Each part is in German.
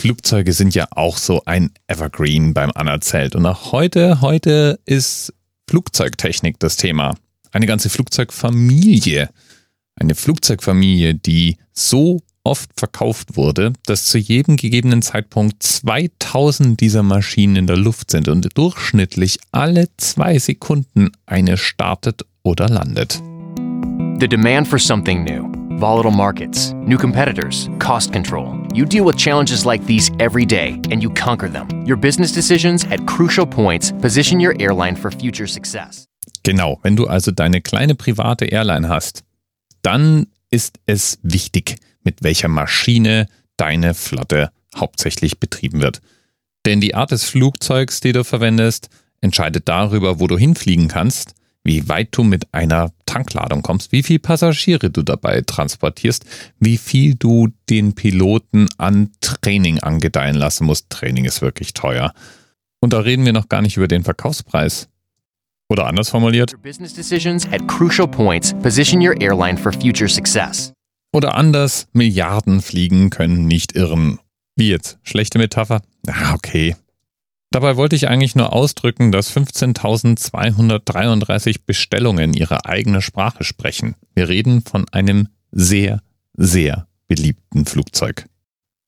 Flugzeuge sind ja auch so ein Evergreen beim Anerzelt. Und auch heute, heute ist Flugzeugtechnik das Thema. Eine ganze Flugzeugfamilie. Eine Flugzeugfamilie, die so oft verkauft wurde, dass zu jedem gegebenen Zeitpunkt 2000 dieser Maschinen in der Luft sind und durchschnittlich alle zwei Sekunden eine startet oder landet. The demand for something new. Volatile markets, new competitors, cost control. You deal with challenges like these every day and you conquer them. Your business decisions at crucial points position your airline for future success. Genau, wenn du also deine kleine private Airline hast, dann ist es wichtig, mit welcher Maschine deine Flotte hauptsächlich betrieben wird. Denn die Art des Flugzeugs, die du verwendest, entscheidet darüber, wo du hinfliegen kannst, wie weit du mit einer Tankladung kommst, wie viele Passagiere du dabei transportierst, wie viel du den Piloten an Training angedeihen lassen musst. Training ist wirklich teuer. Und da reden wir noch gar nicht über den Verkaufspreis. Oder anders formuliert. Oder anders, Milliarden fliegen können nicht irren. Wie jetzt? Schlechte Metapher? Ah, okay. Dabei wollte ich eigentlich nur ausdrücken, dass 15.233 Bestellungen ihre eigene Sprache sprechen. Wir reden von einem sehr, sehr beliebten Flugzeug.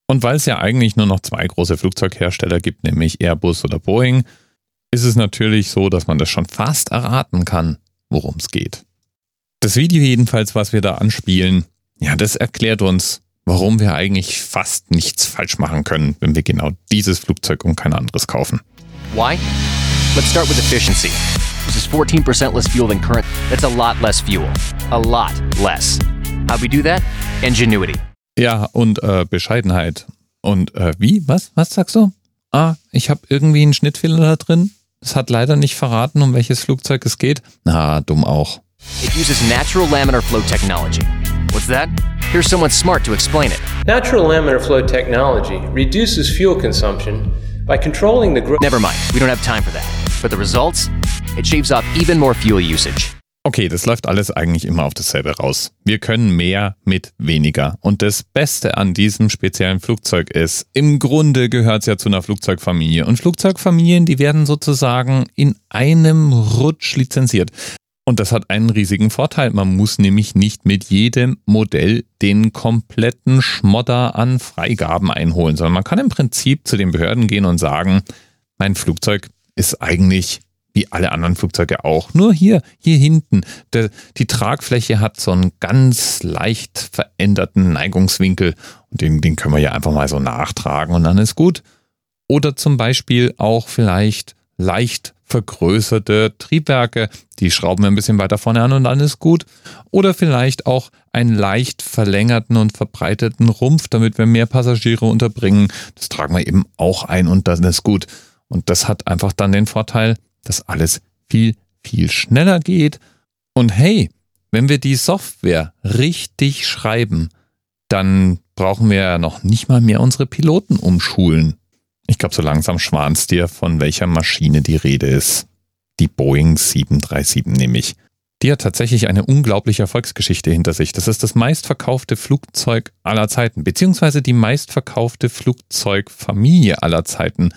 Und weil es ja eigentlich nur noch zwei große Flugzeughersteller gibt, nämlich Airbus oder Boeing, ist es natürlich so, dass man das schon fast erraten kann, worum es geht. Das Video jedenfalls, was wir da anspielen, ja, das erklärt uns, warum wir eigentlich fast nichts falsch machen können, wenn wir genau dieses Flugzeug und kein anderes kaufen. Why? Let's start with efficiency. This is 14% less fuel than current. That's a lot less fuel. A lot less. How we do that? Ingenuity. Ja, und äh, Bescheidenheit. Und äh, wie? Was? Was sagst du? Ah, ich habe irgendwie einen Schnittfehler da drin. Es hat leider nicht verraten, um welches Flugzeug es geht. Na, dumm auch. It uses natural laminar flow technology. What's that? Here's someone smart to explain it. Natural laminar flow technology reduces fuel consumption by controlling the growth. Never mind, we don't have time for that. But the results? It shaves off even more fuel usage. Okay, das läuft alles eigentlich immer auf dasselbe raus. Wir können mehr mit weniger. Und das Beste an diesem speziellen Flugzeug ist, im Grunde gehört es ja zu einer Flugzeugfamilie. Und Flugzeugfamilien, die werden sozusagen in einem Rutsch lizenziert. Und das hat einen riesigen Vorteil. Man muss nämlich nicht mit jedem Modell den kompletten Schmodder an Freigaben einholen, sondern man kann im Prinzip zu den Behörden gehen und sagen, mein Flugzeug ist eigentlich wie alle anderen Flugzeuge auch. Nur hier, hier hinten, der, die Tragfläche hat so einen ganz leicht veränderten Neigungswinkel und den, den können wir ja einfach mal so nachtragen und dann ist gut. Oder zum Beispiel auch vielleicht leicht vergrößerte Triebwerke, die schrauben wir ein bisschen weiter vorne an und dann ist gut. Oder vielleicht auch einen leicht verlängerten und verbreiteten Rumpf, damit wir mehr Passagiere unterbringen. Das tragen wir eben auch ein und dann ist gut. Und das hat einfach dann den Vorteil, dass alles viel, viel schneller geht. Und hey, wenn wir die Software richtig schreiben, dann brauchen wir ja noch nicht mal mehr unsere Piloten umschulen. Ich glaube, so langsam schwanst dir, von welcher Maschine die Rede ist. Die Boeing 737 nämlich. Die hat tatsächlich eine unglaubliche Erfolgsgeschichte hinter sich. Das ist das meistverkaufte Flugzeug aller Zeiten, beziehungsweise die meistverkaufte Flugzeugfamilie aller Zeiten.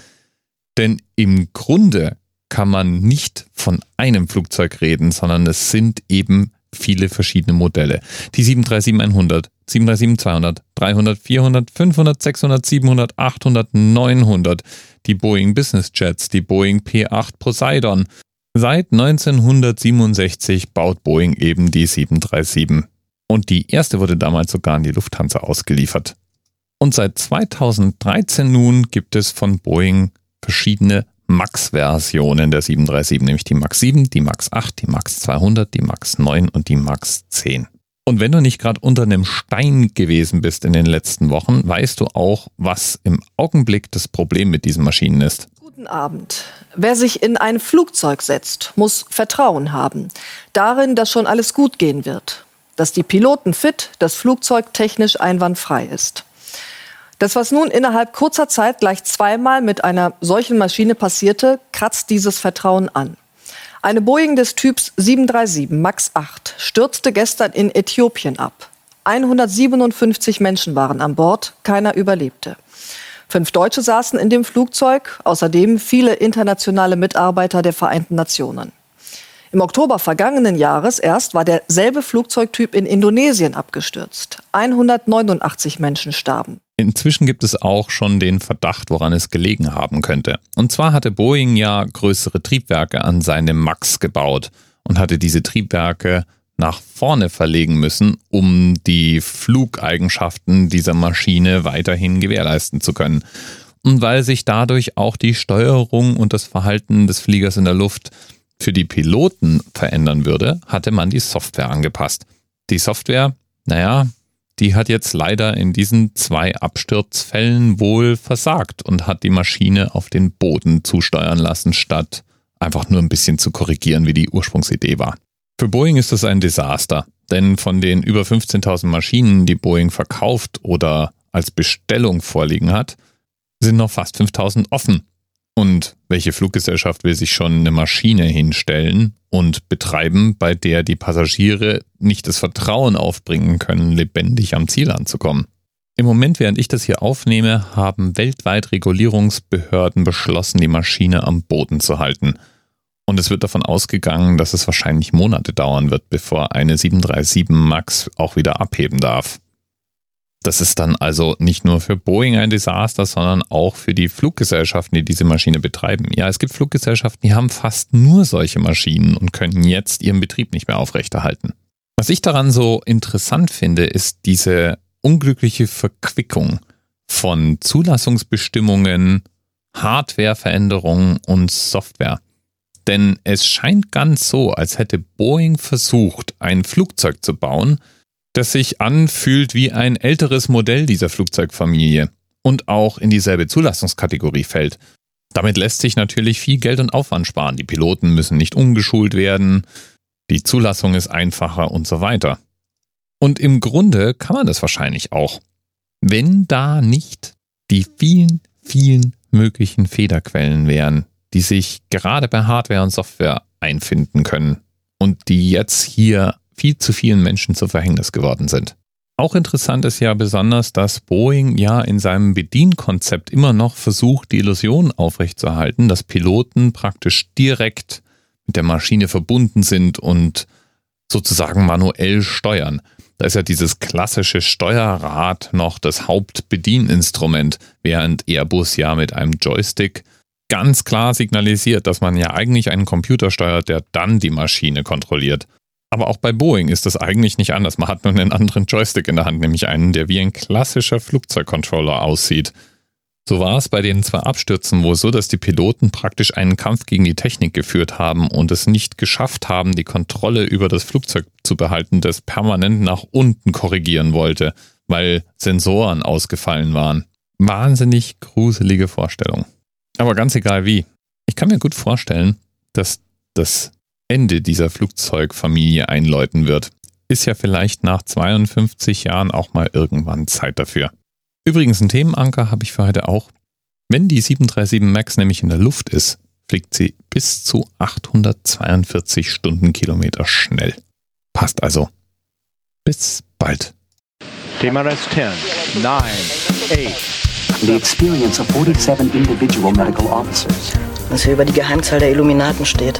Denn im Grunde kann man nicht von einem Flugzeug reden, sondern es sind eben viele verschiedene Modelle. Die 737-100, 737-200, 300, 400, 500, 600, 700, 800, 900, die Boeing Business Jets, die Boeing P8 Poseidon. Seit 1967 baut Boeing eben die 737. Und die erste wurde damals sogar an die Lufthansa ausgeliefert. Und seit 2013 nun gibt es von Boeing verschiedene Max-Versionen der 737, nämlich die Max 7, die Max 8, die Max 200, die Max 9 und die Max 10. Und wenn du nicht gerade unter einem Stein gewesen bist in den letzten Wochen, weißt du auch, was im Augenblick das Problem mit diesen Maschinen ist. Guten Abend. Wer sich in ein Flugzeug setzt, muss Vertrauen haben. Darin, dass schon alles gut gehen wird. Dass die Piloten fit, das Flugzeug technisch einwandfrei ist. Das, was nun innerhalb kurzer Zeit gleich zweimal mit einer solchen Maschine passierte, kratzt dieses Vertrauen an. Eine Boeing des Typs 737 MAX 8 stürzte gestern in Äthiopien ab. 157 Menschen waren an Bord, keiner überlebte. Fünf Deutsche saßen in dem Flugzeug, außerdem viele internationale Mitarbeiter der Vereinten Nationen. Im Oktober vergangenen Jahres erst war derselbe Flugzeugtyp in Indonesien abgestürzt. 189 Menschen starben. Inzwischen gibt es auch schon den Verdacht, woran es gelegen haben könnte. Und zwar hatte Boeing ja größere Triebwerke an seinem MAX gebaut und hatte diese Triebwerke nach vorne verlegen müssen, um die Flugeigenschaften dieser Maschine weiterhin gewährleisten zu können. Und weil sich dadurch auch die Steuerung und das Verhalten des Fliegers in der Luft für die Piloten verändern würde, hatte man die Software angepasst. Die Software, naja, die hat jetzt leider in diesen zwei Absturzfällen wohl versagt und hat die Maschine auf den Boden zusteuern lassen, statt einfach nur ein bisschen zu korrigieren, wie die Ursprungsidee war. Für Boeing ist das ein Desaster, denn von den über 15.000 Maschinen, die Boeing verkauft oder als Bestellung vorliegen hat, sind noch fast 5.000 offen. Und welche Fluggesellschaft will sich schon eine Maschine hinstellen und betreiben, bei der die Passagiere nicht das Vertrauen aufbringen können, lebendig am Ziel anzukommen? Im Moment, während ich das hier aufnehme, haben weltweit Regulierungsbehörden beschlossen, die Maschine am Boden zu halten. Und es wird davon ausgegangen, dass es wahrscheinlich Monate dauern wird, bevor eine 737 MAX auch wieder abheben darf. Das ist dann also nicht nur für Boeing ein Desaster, sondern auch für die Fluggesellschaften, die diese Maschine betreiben. Ja, es gibt Fluggesellschaften, die haben fast nur solche Maschinen und können jetzt ihren Betrieb nicht mehr aufrechterhalten. Was ich daran so interessant finde, ist diese unglückliche Verquickung von Zulassungsbestimmungen, Hardwareveränderungen und Software. Denn es scheint ganz so, als hätte Boeing versucht, ein Flugzeug zu bauen, das sich anfühlt wie ein älteres Modell dieser Flugzeugfamilie und auch in dieselbe Zulassungskategorie fällt. Damit lässt sich natürlich viel Geld und Aufwand sparen. Die Piloten müssen nicht umgeschult werden, die Zulassung ist einfacher und so weiter. Und im Grunde kann man das wahrscheinlich auch, wenn da nicht die vielen, vielen möglichen Federquellen wären, die sich gerade bei Hardware und Software einfinden können und die jetzt hier viel zu vielen Menschen zu Verhängnis geworden sind. Auch interessant ist ja besonders, dass Boeing ja in seinem Bedienkonzept immer noch versucht, die Illusion aufrechtzuerhalten, dass Piloten praktisch direkt mit der Maschine verbunden sind und sozusagen manuell steuern. Da ist ja dieses klassische Steuerrad noch das Hauptbedieninstrument, während Airbus ja mit einem Joystick ganz klar signalisiert, dass man ja eigentlich einen Computer steuert, der dann die Maschine kontrolliert. Aber auch bei Boeing ist das eigentlich nicht anders. Man hat nur einen anderen Joystick in der Hand, nämlich einen, der wie ein klassischer Flugzeugcontroller aussieht. So war es bei den zwei Abstürzen wohl so, dass die Piloten praktisch einen Kampf gegen die Technik geführt haben und es nicht geschafft haben, die Kontrolle über das Flugzeug zu behalten, das permanent nach unten korrigieren wollte, weil Sensoren ausgefallen waren. Wahnsinnig gruselige Vorstellung. Aber ganz egal wie. Ich kann mir gut vorstellen, dass das Ende dieser Flugzeugfamilie einläuten wird, ist ja vielleicht nach 52 Jahren auch mal irgendwann Zeit dafür. Übrigens, ein Themenanker habe ich für heute auch. Wenn die 737 MAX nämlich in der Luft ist, fliegt sie bis zu 842 Stundenkilometer schnell. Passt also. Bis bald. TMRS 10, 9, 8. The experience of 47 individual medical officers. Was hier über die Geheimzahl der Illuminaten steht.